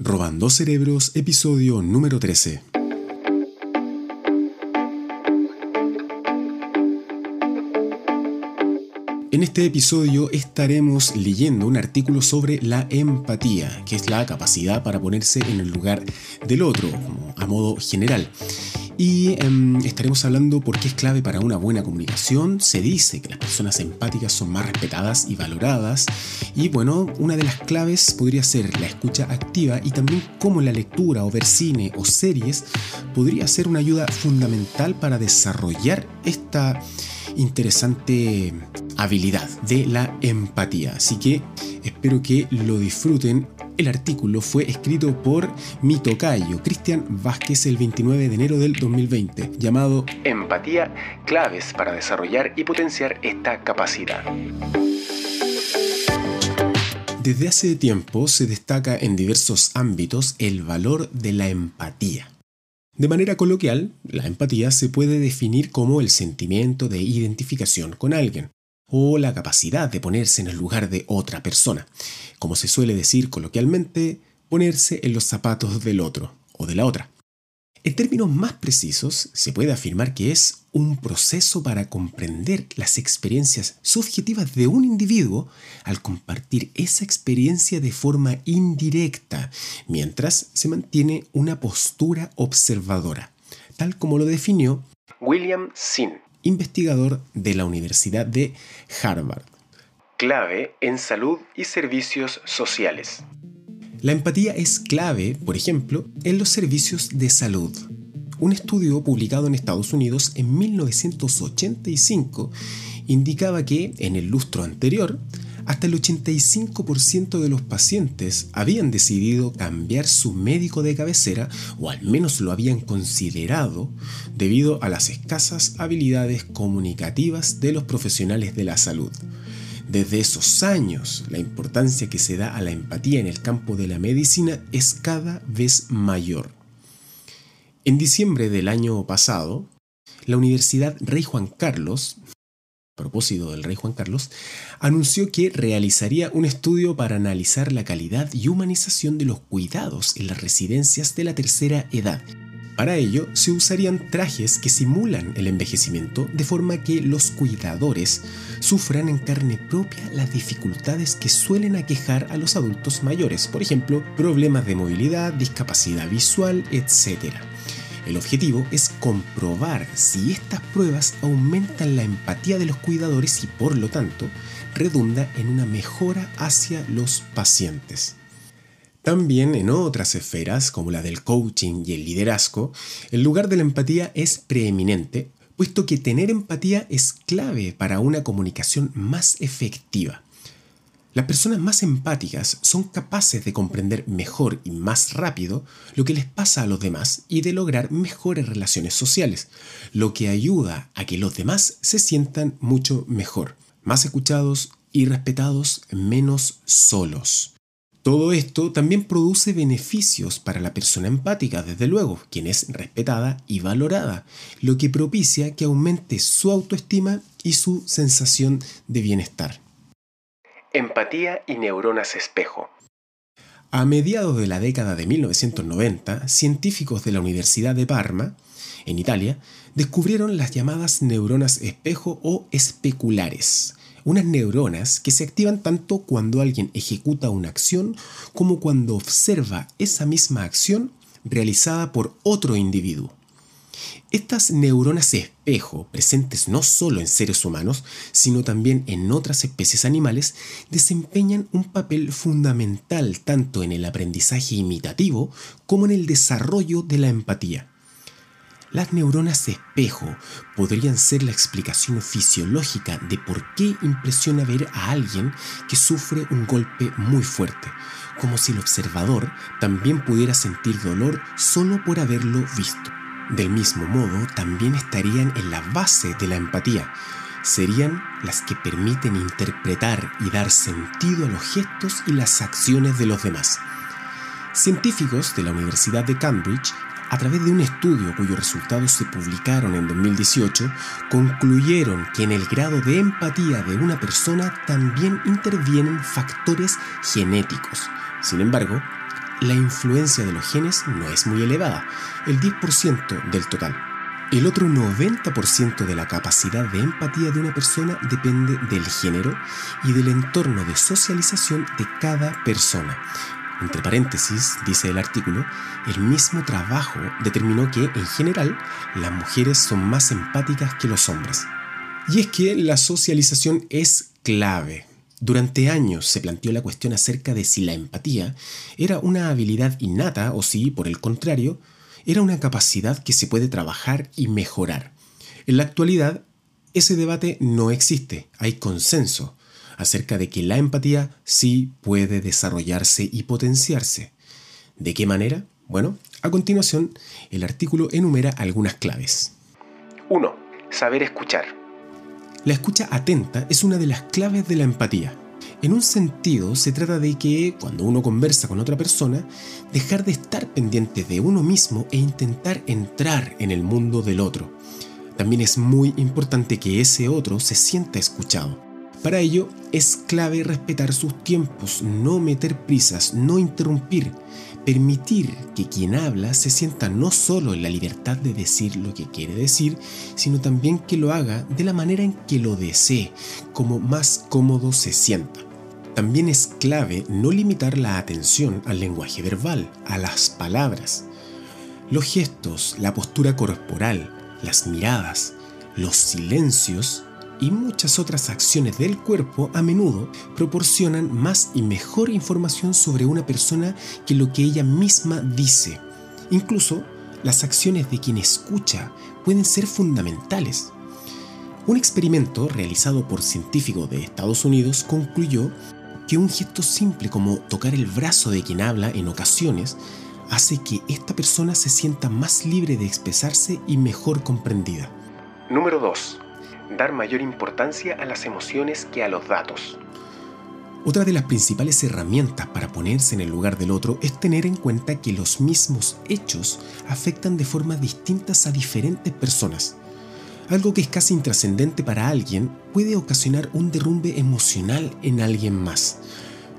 Robando Cerebros, episodio número 13. En este episodio estaremos leyendo un artículo sobre la empatía, que es la capacidad para ponerse en el lugar del otro, a modo general. Y em, estaremos hablando por qué es clave para una buena comunicación. Se dice que las personas empáticas son más respetadas y valoradas. Y bueno, una de las claves podría ser la escucha activa y también cómo la lectura o ver cine o series podría ser una ayuda fundamental para desarrollar esta interesante habilidad de la empatía. Así que espero que lo disfruten el artículo fue escrito por mi tocayo, Cristian Vázquez, el 29 de enero del 2020, llamado Empatía, claves para desarrollar y potenciar esta capacidad. Desde hace tiempo se destaca en diversos ámbitos el valor de la empatía. De manera coloquial, la empatía se puede definir como el sentimiento de identificación con alguien, o la capacidad de ponerse en el lugar de otra persona. Como se suele decir coloquialmente, ponerse en los zapatos del otro o de la otra. En términos más precisos, se puede afirmar que es un proceso para comprender las experiencias subjetivas de un individuo al compartir esa experiencia de forma indirecta, mientras se mantiene una postura observadora, tal como lo definió William Sin investigador de la Universidad de Harvard. Clave en salud y servicios sociales. La empatía es clave, por ejemplo, en los servicios de salud. Un estudio publicado en Estados Unidos en 1985 indicaba que, en el lustro anterior, hasta el 85% de los pacientes habían decidido cambiar su médico de cabecera o al menos lo habían considerado debido a las escasas habilidades comunicativas de los profesionales de la salud. Desde esos años, la importancia que se da a la empatía en el campo de la medicina es cada vez mayor. En diciembre del año pasado, la Universidad Rey Juan Carlos propósito del rey Juan Carlos, anunció que realizaría un estudio para analizar la calidad y humanización de los cuidados en las residencias de la tercera edad. Para ello, se usarían trajes que simulan el envejecimiento de forma que los cuidadores sufran en carne propia las dificultades que suelen aquejar a los adultos mayores, por ejemplo, problemas de movilidad, discapacidad visual, etc. El objetivo es comprobar si estas pruebas aumentan la empatía de los cuidadores y por lo tanto redunda en una mejora hacia los pacientes. También en otras esferas, como la del coaching y el liderazgo, el lugar de la empatía es preeminente, puesto que tener empatía es clave para una comunicación más efectiva. Las personas más empáticas son capaces de comprender mejor y más rápido lo que les pasa a los demás y de lograr mejores relaciones sociales, lo que ayuda a que los demás se sientan mucho mejor, más escuchados y respetados, menos solos. Todo esto también produce beneficios para la persona empática, desde luego, quien es respetada y valorada, lo que propicia que aumente su autoestima y su sensación de bienestar. Empatía y neuronas espejo. A mediados de la década de 1990, científicos de la Universidad de Parma, en Italia, descubrieron las llamadas neuronas espejo o especulares, unas neuronas que se activan tanto cuando alguien ejecuta una acción como cuando observa esa misma acción realizada por otro individuo. Estas neuronas espejo, presentes no solo en seres humanos, sino también en otras especies animales, desempeñan un papel fundamental tanto en el aprendizaje imitativo como en el desarrollo de la empatía. Las neuronas espejo podrían ser la explicación fisiológica de por qué impresiona ver a alguien que sufre un golpe muy fuerte, como si el observador también pudiera sentir dolor solo por haberlo visto. Del mismo modo, también estarían en la base de la empatía. Serían las que permiten interpretar y dar sentido a los gestos y las acciones de los demás. Científicos de la Universidad de Cambridge, a través de un estudio cuyos resultados se publicaron en 2018, concluyeron que en el grado de empatía de una persona también intervienen factores genéticos. Sin embargo, la influencia de los genes no es muy elevada, el 10% del total. El otro 90% de la capacidad de empatía de una persona depende del género y del entorno de socialización de cada persona. Entre paréntesis, dice el artículo, el mismo trabajo determinó que, en general, las mujeres son más empáticas que los hombres. Y es que la socialización es clave. Durante años se planteó la cuestión acerca de si la empatía era una habilidad innata o si, por el contrario, era una capacidad que se puede trabajar y mejorar. En la actualidad, ese debate no existe, hay consenso acerca de que la empatía sí puede desarrollarse y potenciarse. ¿De qué manera? Bueno, a continuación, el artículo enumera algunas claves. 1. Saber escuchar. La escucha atenta es una de las claves de la empatía. En un sentido, se trata de que, cuando uno conversa con otra persona, dejar de estar pendiente de uno mismo e intentar entrar en el mundo del otro. También es muy importante que ese otro se sienta escuchado. Para ello, es clave respetar sus tiempos, no meter prisas, no interrumpir, permitir que quien habla se sienta no solo en la libertad de decir lo que quiere decir, sino también que lo haga de la manera en que lo desee, como más cómodo se sienta. También es clave no limitar la atención al lenguaje verbal, a las palabras. Los gestos, la postura corporal, las miradas, los silencios y muchas otras acciones del cuerpo a menudo proporcionan más y mejor información sobre una persona que lo que ella misma dice. Incluso las acciones de quien escucha pueden ser fundamentales. Un experimento realizado por científicos de Estados Unidos concluyó que un gesto simple como tocar el brazo de quien habla en ocasiones hace que esta persona se sienta más libre de expresarse y mejor comprendida. Número 2. Dar mayor importancia a las emociones que a los datos. Otra de las principales herramientas para ponerse en el lugar del otro es tener en cuenta que los mismos hechos afectan de formas distintas a diferentes personas. Algo que es casi intrascendente para alguien puede ocasionar un derrumbe emocional en alguien más.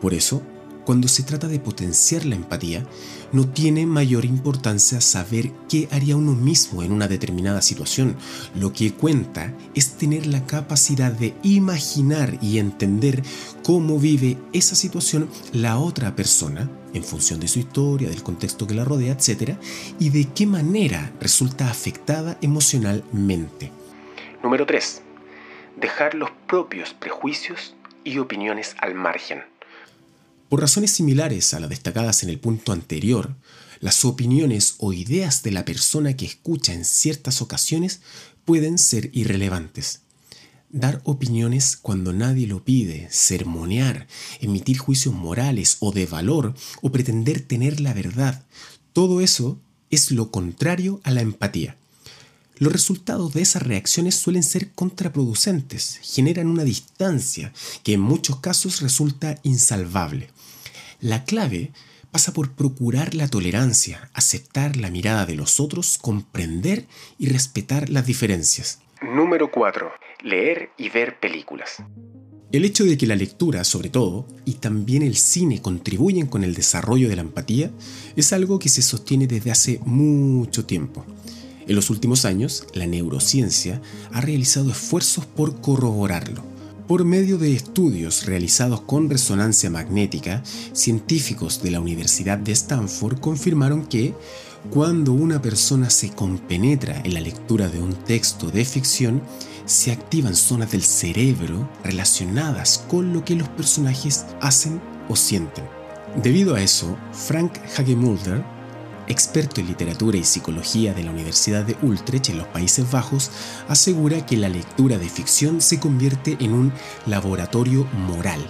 Por eso, cuando se trata de potenciar la empatía, no tiene mayor importancia saber qué haría uno mismo en una determinada situación. Lo que cuenta es tener la capacidad de imaginar y entender cómo vive esa situación la otra persona en función de su historia, del contexto que la rodea, etc. y de qué manera resulta afectada emocionalmente. Número 3. Dejar los propios prejuicios y opiniones al margen. Por razones similares a las destacadas en el punto anterior, las opiniones o ideas de la persona que escucha en ciertas ocasiones pueden ser irrelevantes. Dar opiniones cuando nadie lo pide, sermonear, emitir juicios morales o de valor o pretender tener la verdad, todo eso es lo contrario a la empatía. Los resultados de esas reacciones suelen ser contraproducentes, generan una distancia que en muchos casos resulta insalvable. La clave pasa por procurar la tolerancia, aceptar la mirada de los otros, comprender y respetar las diferencias. Número 4. Leer y ver películas. El hecho de que la lectura, sobre todo, y también el cine contribuyen con el desarrollo de la empatía es algo que se sostiene desde hace mucho tiempo. En los últimos años, la neurociencia ha realizado esfuerzos por corroborarlo. Por medio de estudios realizados con resonancia magnética, científicos de la Universidad de Stanford confirmaron que cuando una persona se compenetra en la lectura de un texto de ficción, se activan zonas del cerebro relacionadas con lo que los personajes hacen o sienten. Debido a eso, Frank Hagemulder experto en literatura y psicología de la Universidad de Utrecht en los Países Bajos, asegura que la lectura de ficción se convierte en un laboratorio moral.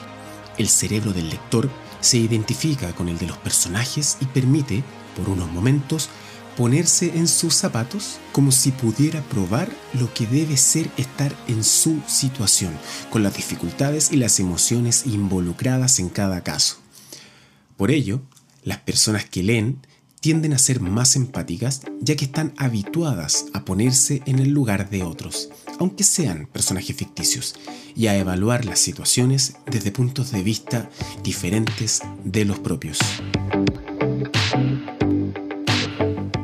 El cerebro del lector se identifica con el de los personajes y permite, por unos momentos, ponerse en sus zapatos como si pudiera probar lo que debe ser estar en su situación, con las dificultades y las emociones involucradas en cada caso. Por ello, las personas que leen tienden a ser más empáticas ya que están habituadas a ponerse en el lugar de otros, aunque sean personajes ficticios, y a evaluar las situaciones desde puntos de vista diferentes de los propios.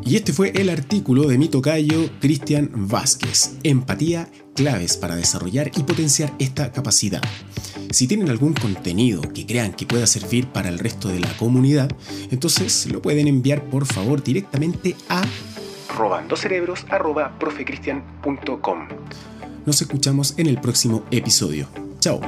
Y este fue el artículo de mi tocayo Cristian Vázquez, Empatía, claves para desarrollar y potenciar esta capacidad. Si tienen algún contenido que crean que pueda servir para el resto de la comunidad, entonces lo pueden enviar por favor directamente a robandocerebros.profecristian.com. Nos escuchamos en el próximo episodio. Chao.